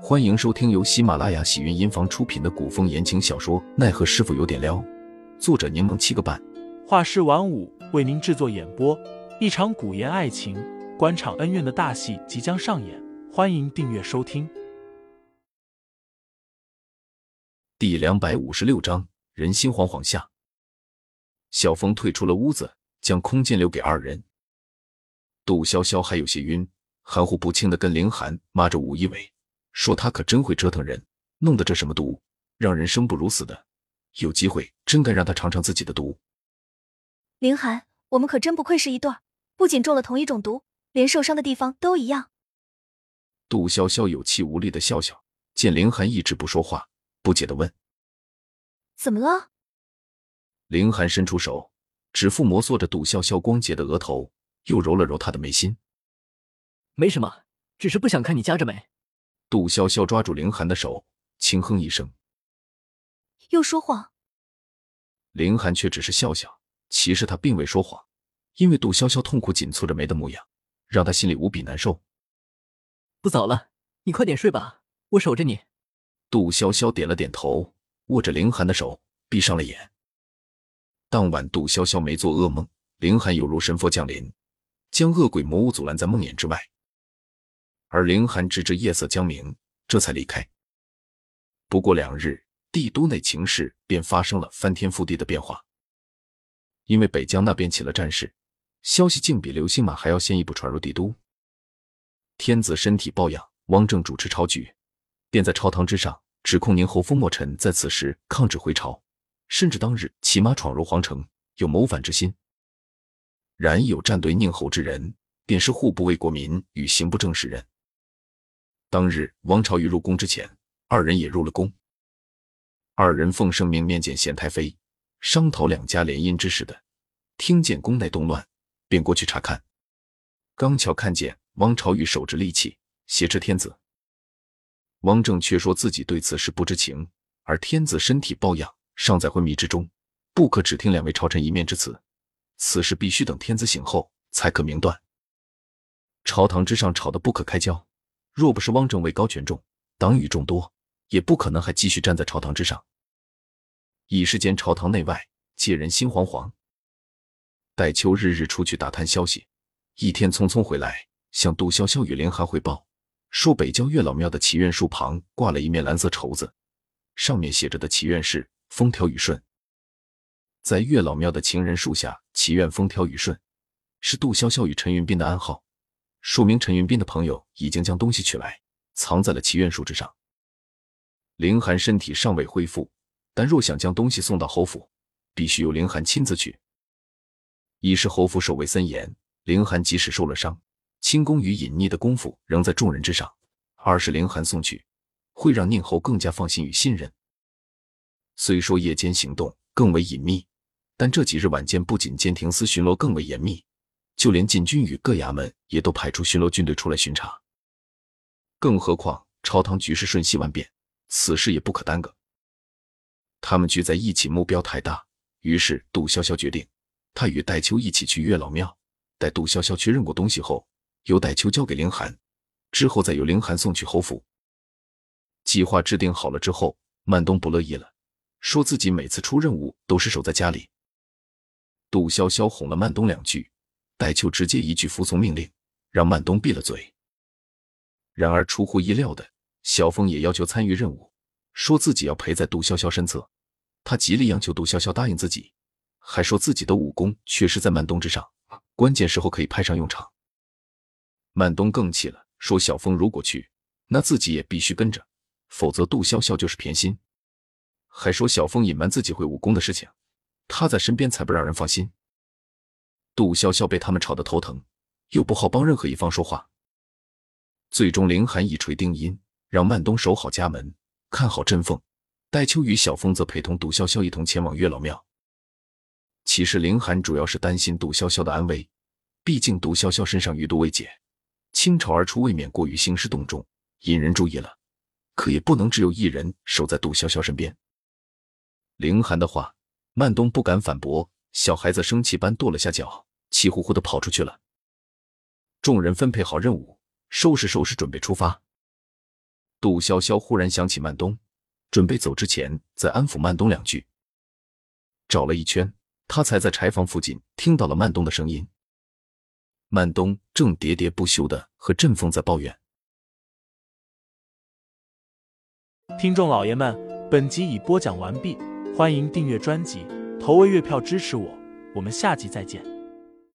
欢迎收听由喜马拉雅喜云音房出品的古风言情小说《奈何师傅有点撩》，作者柠檬七个半，画师晚舞为您制作演播。一场古言爱情、官场恩怨的大戏即将上演，欢迎订阅收听。第两百五十六章，人心惶惶下，小峰退出了屋子，将空间留给二人。杜潇潇还有些晕，含糊不清的跟凌寒骂着武一伟。说他可真会折腾人，弄得这什么毒，让人生不如死的。有机会真该让他尝尝自己的毒。凌寒，我们可真不愧是一对儿，不仅中了同一种毒，连受伤的地方都一样。杜潇潇有气无力的笑笑，见凌寒一直不说话，不解的问：“怎么了？”凌寒伸出手，指腹摩挲着杜潇潇光洁的额头，又揉了揉她的眉心：“没什么，只是不想看你夹着美。”杜潇潇抓住凌寒的手，轻哼一声：“又说谎。”凌寒却只是笑笑。其实他并未说谎，因为杜潇潇痛苦紧蹙着眉的模样，让他心里无比难受。不早了，你快点睡吧，我守着你。杜潇潇点了点头，握着凌寒的手，闭上了眼。当晚，杜潇潇没做噩梦，凌寒犹如神佛降临，将恶鬼魔物阻拦在梦魇之外。而凌寒直至夜色将明，这才离开。不过两日，帝都内情势便发生了翻天覆地的变化。因为北疆那边起了战事，消息竟比流星马还要先一步传入帝都。天子身体抱恙，汪正主持朝局，便在朝堂之上指控宁侯封莫尘在此时抗旨回朝，甚至当日骑马闯入皇城，有谋反之心。然有站队宁侯之人，便是户部卫国民与刑部正事人。当日，王朝玉入宫之前，二人也入了宫。二人奉圣命面见贤太妃，商讨两家联姻之事的。听见宫内动乱，便过去查看。刚巧看见王朝玉手执利器挟持天子，王正却说自己对此事不知情，而天子身体抱恙，尚在昏迷之中，不可只听两位朝臣一面之词。此事必须等天子醒后才可明断。朝堂之上吵得不可开交。若不是汪正位高权重，党羽众多，也不可能还继续站在朝堂之上。一时间，朝堂内外皆人心惶惶。戴秋日日出去打探消息，一天匆匆回来，向杜潇潇与凌寒汇报，说北郊月老庙的祈愿树旁挂了一面蓝色绸子，上面写着的祈愿是风调雨顺。在月老庙的情人树下祈愿风调雨顺，是杜潇潇与陈云斌的暗号。说明陈云斌的朋友已经将东西取来，藏在了祈愿树之上。凌寒身体尚未恢复，但若想将东西送到侯府，必须由凌寒亲自去。一是侯府守卫森严，凌寒即使受了伤，轻功与隐匿的功夫仍在众人之上；二是凌寒送去，会让宁侯更加放心与信任。虽说夜间行动更为隐秘，但这几日晚间不仅监庭司巡逻更为严密。就连禁军与各衙门也都派出巡逻军队出来巡查，更何况朝堂局势瞬息万变，此事也不可耽搁。他们聚在一起目标太大，于是杜潇潇决定，他与戴秋一起去月老庙，待杜潇潇确认过东西后，由戴秋交给凌寒，之后再由凌寒送去侯府。计划制定好了之后，曼东不乐意了，说自己每次出任务都是守在家里。杜潇潇哄了曼东两句。戴秋直接一句服从命令，让曼东闭了嘴。然而出乎意料的，小峰也要求参与任务，说自己要陪在杜潇潇身侧。他极力央求杜潇潇答应自己，还说自己的武功确实在曼东之上，关键时候可以派上用场。曼东更气了，说小峰如果去，那自己也必须跟着，否则杜潇潇就是偏心。还说小峰隐瞒自己会武功的事情，他在身边才不让人放心。杜潇潇被他们吵得头疼，又不好帮任何一方说话。最终，凌寒一锤定音，让曼东守好家门，看好阵缝。戴秋与小峰则陪同杜潇潇一同前往月老庙。其实，凌寒主要是担心杜潇潇的安危，毕竟杜潇潇身上余毒未解，倾巢而出，未免过于兴师动众，引人注意了。可也不能只有一人守在杜潇潇身边。凌寒的话，曼东不敢反驳，小孩子生气般跺了下脚。气呼呼的跑出去了。众人分配好任务，收拾收拾，准备出发。杜潇潇忽然想起曼东，准备走之前再安抚曼东两句。找了一圈，他才在柴房附近听到了曼东的声音。曼东正喋喋不休的和振凤在抱怨。听众老爷们，本集已播讲完毕，欢迎订阅专辑，投喂月票支持我，我们下集再见。